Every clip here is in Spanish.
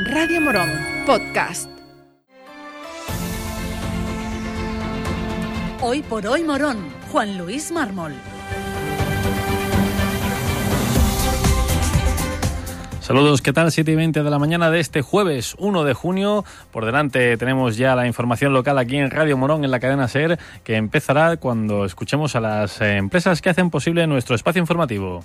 Radio Morón, podcast. Hoy por hoy Morón, Juan Luis Mármol. Saludos, ¿qué tal? 7 y 20 de la mañana de este jueves 1 de junio. Por delante tenemos ya la información local aquí en Radio Morón, en la cadena SER, que empezará cuando escuchemos a las eh, empresas que hacen posible nuestro espacio informativo.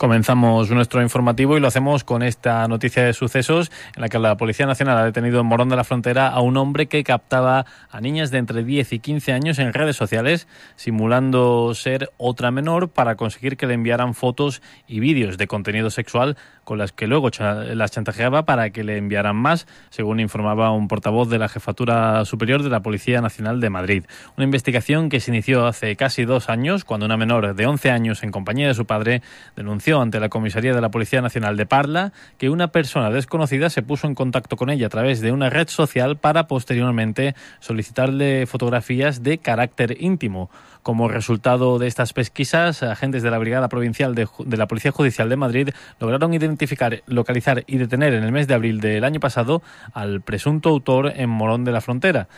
Comenzamos nuestro informativo y lo hacemos con esta noticia de sucesos en la que la Policía Nacional ha detenido en Morón de la Frontera a un hombre que captaba a niñas de entre 10 y 15 años en redes sociales, simulando ser otra menor para conseguir que le enviaran fotos y vídeos de contenido sexual con las que luego las chantajeaba para que le enviaran más, según informaba un portavoz de la Jefatura Superior de la Policía Nacional de Madrid. Una investigación que se inició hace casi dos años, cuando una menor de 11 años, en compañía de su padre, denunció ante la Comisaría de la Policía Nacional de Parla que una persona desconocida se puso en contacto con ella a través de una red social para posteriormente solicitarle fotografías de carácter íntimo. Como resultado de estas pesquisas, agentes de la Brigada Provincial de, la Policía Judicial de Madrid lograron identificar, localizar y detener en el mes de abril del año pasado al presunto autor en Morón de la Frontera.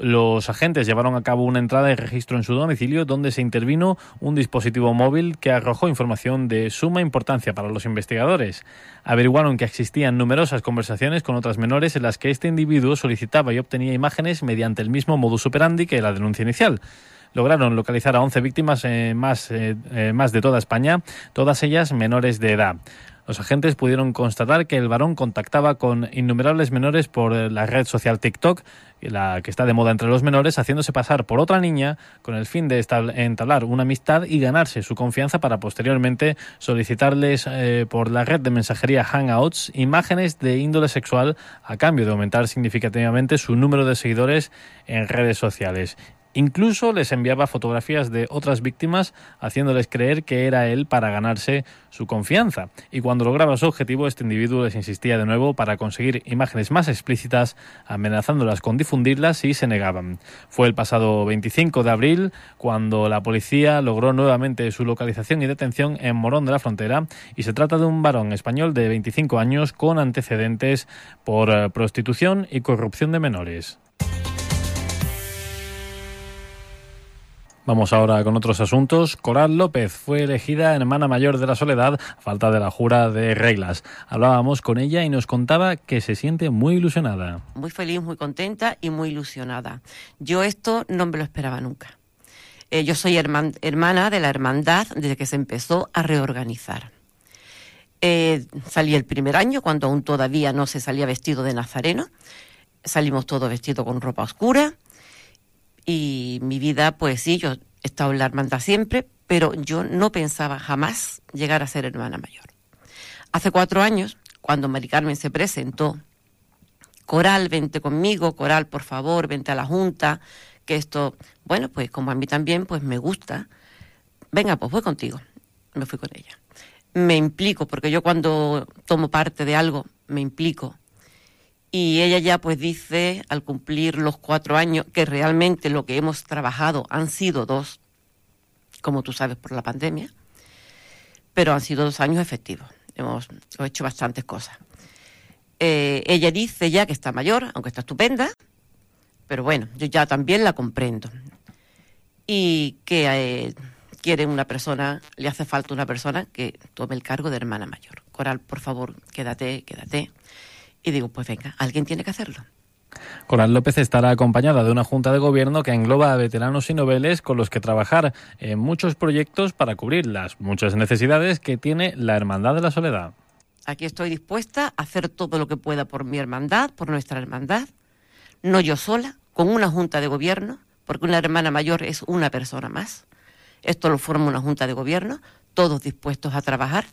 Los agentes llevaron a cabo una entrada y registro en su domicilio donde se intervino un dispositivo móvil que arrojó información de suma importancia para los investigadores. Averiguaron que existían numerosas conversaciones con otras menores en las que este individuo solicitaba y obtenía imágenes mediante el mismo modus operandi que la denuncia inicial lograron localizar a 11 víctimas eh, más, eh, eh, más de toda España, todas ellas menores de edad. Los agentes pudieron constatar que el varón contactaba con innumerables menores por la red social TikTok, la que está de moda entre los menores, haciéndose pasar por otra niña con el fin de entablar una amistad y ganarse su confianza para posteriormente solicitarles por la red de mensajería Hangouts imágenes de índole sexual a cambio de aumentar significativamente su número de seguidores en redes sociales. Incluso les enviaba fotografías de otras víctimas haciéndoles creer que era él para ganarse su confianza. Y cuando lograba su objetivo, este individuo les insistía de nuevo para conseguir imágenes más explícitas, amenazándolas con difundirlas y se negaban. Fue el pasado 25 de abril cuando la policía logró nuevamente su localización y detención en Morón de la Frontera y se trata de un varón español de 25 años con antecedentes por eh, prostitución y corrupción de menores. Vamos ahora con otros asuntos. Coral López fue elegida hermana mayor de la Soledad falta de la jura de reglas. Hablábamos con ella y nos contaba que se siente muy ilusionada. Muy feliz, muy contenta y muy ilusionada. Yo esto no me lo esperaba nunca. Eh, yo soy hermana de la hermandad desde que se empezó a reorganizar. Eh, salí el primer año cuando aún todavía no se salía vestido de nazareno. Salimos todos vestidos con ropa oscura y mi vida, pues sí, yo he estado en la hermandad siempre, pero yo no pensaba jamás llegar a ser hermana mayor. Hace cuatro años, cuando Mari Carmen se presentó, Coral, vente conmigo, Coral, por favor, vente a la Junta, que esto, bueno, pues como a mí también, pues me gusta. Venga, pues voy contigo. Me fui con ella. Me implico, porque yo cuando tomo parte de algo, me implico y ella ya pues dice, al cumplir los cuatro años, que realmente lo que hemos trabajado han sido dos, como tú sabes por la pandemia, pero han sido dos años efectivos. Hemos, hecho bastantes cosas. Eh, ella dice ya que está mayor, aunque está estupenda, pero bueno, yo ya también la comprendo. Y que eh, quiere una persona, le hace falta una persona que tome el cargo de hermana mayor. Coral, por favor, quédate, quédate y digo, pues venga, alguien tiene que hacerlo. Coral López estará acompañada de una junta de gobierno que engloba a veteranos y noveles con los que trabajar en muchos proyectos para cubrir las muchas necesidades que tiene la Hermandad de la Soledad. Aquí estoy dispuesta a hacer todo lo que pueda por mi hermandad, por nuestra hermandad, no yo sola, con una junta de gobierno, porque una hermana mayor es una persona más. Esto lo forma una junta de gobierno, todos dispuestos a trabajar.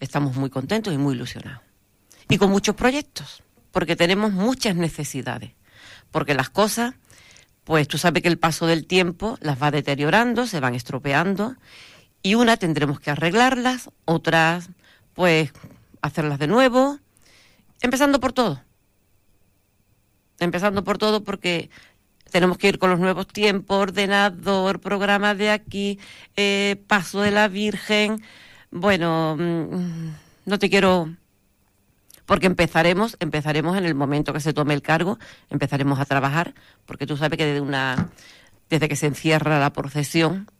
Estamos muy contentos y muy ilusionados y con muchos proyectos, porque tenemos muchas necesidades, porque las cosas, pues tú sabes que el paso del tiempo las va deteriorando, se van estropeando, y una tendremos que arreglarlas, otras, pues, hacerlas de nuevo, empezando por todo. empezando por todo porque tenemos que ir con los nuevos tiempos, ordenador, programa de aquí, eh, paso de la Virgen. Bueno, mm, no te quiero porque empezaremos, empezaremos en el momento que se tome el cargo, empezaremos a trabajar, porque tú sabes que desde una desde que se encierra la procesión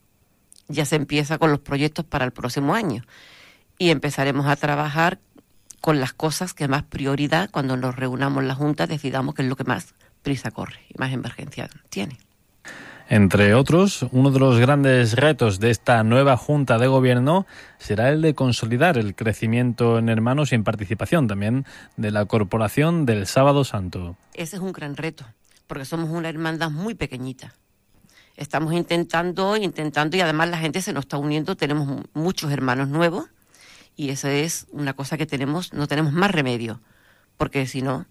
ya se empieza con los proyectos para el próximo año y empezaremos a trabajar con las cosas que más prioridad cuando nos reunamos en la junta decidamos qué es lo que más prisa corre y más emergencia tiene. Entre otros, uno de los grandes retos de esta nueva Junta de Gobierno será el de consolidar el crecimiento en hermanos y en participación también de la Corporación del Sábado Santo. Ese es un gran reto, porque somos una hermandad muy pequeñita. Estamos intentando, intentando, y además la gente se nos está uniendo, tenemos muchos hermanos nuevos, y esa es una cosa que tenemos, no tenemos más remedio, porque si no,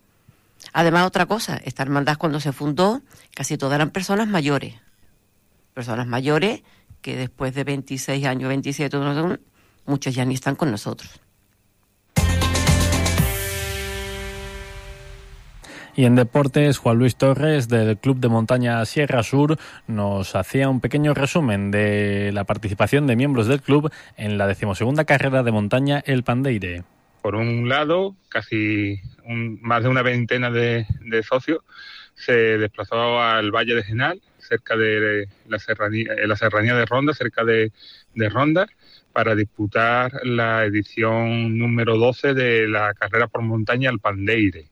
Además, otra cosa, esta hermandad cuando se fundó, casi todas eran personas mayores. Personas mayores que después de 26 años, 27, muchos ya ni están con nosotros. Y en deportes, Juan Luis Torres del Club de Montaña Sierra Sur nos hacía un pequeño resumen de la participación de miembros del club en la decimosegunda carrera de montaña El Pandeire. Por un lado, casi más de una veintena de, socios se desplazó al Valle de Genal, cerca de la serranía, la serranía de Ronda, cerca de, Ronda, para disputar la edición número 12 de la carrera por montaña al Pandeire.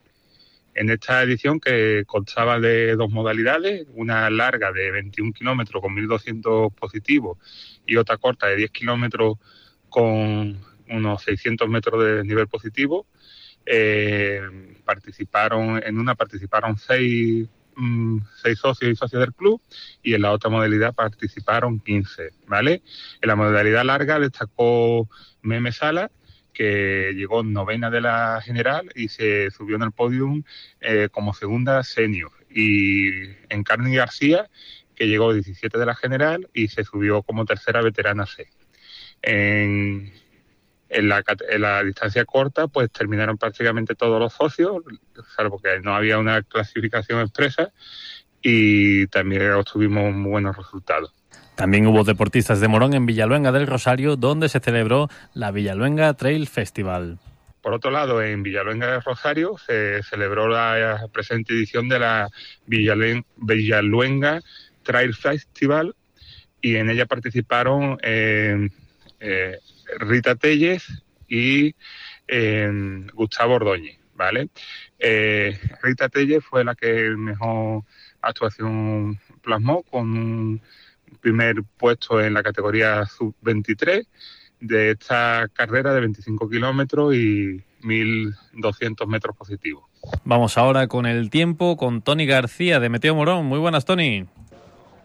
En esta edición, que constaba de dos modalidades, una larga de 21 kilómetros con 1.200 positivos y otra corta de 10 kilómetros con unos 600 metros de nivel positivo. Eh, participaron, en una participaron seis, mm, seis socios y socios del club y en la otra modalidad participaron 15, ¿vale? En la modalidad larga destacó Meme Sala, que llegó novena de la general y se subió en el podium eh, como segunda senior. Y Encarni García, que llegó 17 de la general y se subió como tercera veterana C. En, en la, distancia corta, pues terminaron prácticamente todos los socios, salvo que no había una clasificación expresa y también obtuvimos muy buenos resultados. También hubo deportistas de Morón en Villaluenga del Rosario, donde se celebró la Villaluenga Trail Festival. Por otro lado, en Villaluenga del Rosario se celebró la presente edición de la Villaluenga Trail Festival y en ella participaron eh, eh, Rita Telles y em, Gustavo Ordóñez, ¿vale? Eh, Rita Telles fue la que mejor actuación plasmó con un primer puesto en la categoría sub-23 de esta carrera de 25 kilómetros y 1.200 metros positivos. Vamos ahora con el tiempo con Tony García de Meteo Morón. Muy buenas, Tony.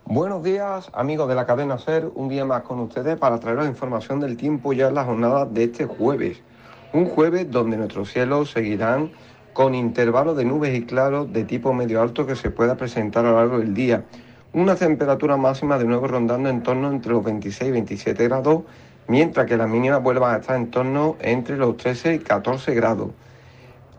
Buenos días, amigos de la cadena SER, un día más con ustedes para traeros información del tiempo ya en la jornada de este jueves. Un jueves donde nuestros cielos seguirán con intervalos de nubes y claros de tipo medio alto que se pueda presentar a lo largo del día. Una temperatura máxima de nuevo rondando en torno entre los 26 y 27 grados, mientras que las mínimas vuelvan a estar en torno entre los 13 y 14 grados.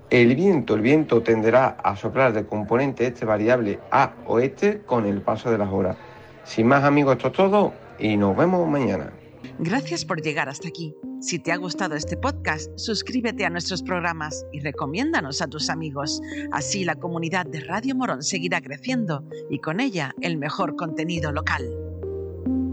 El viento, el viento tenderá a soplar de componente este variable a oeste con el paso de las horas. Sin más amigos, esto es todo y nos vemos mañana. Gracias por llegar hasta aquí. Si te ha gustado este podcast, suscríbete a nuestros programas y recomiéndanos a tus amigos. Así la comunidad de Radio Morón seguirá creciendo y con ella el mejor contenido local.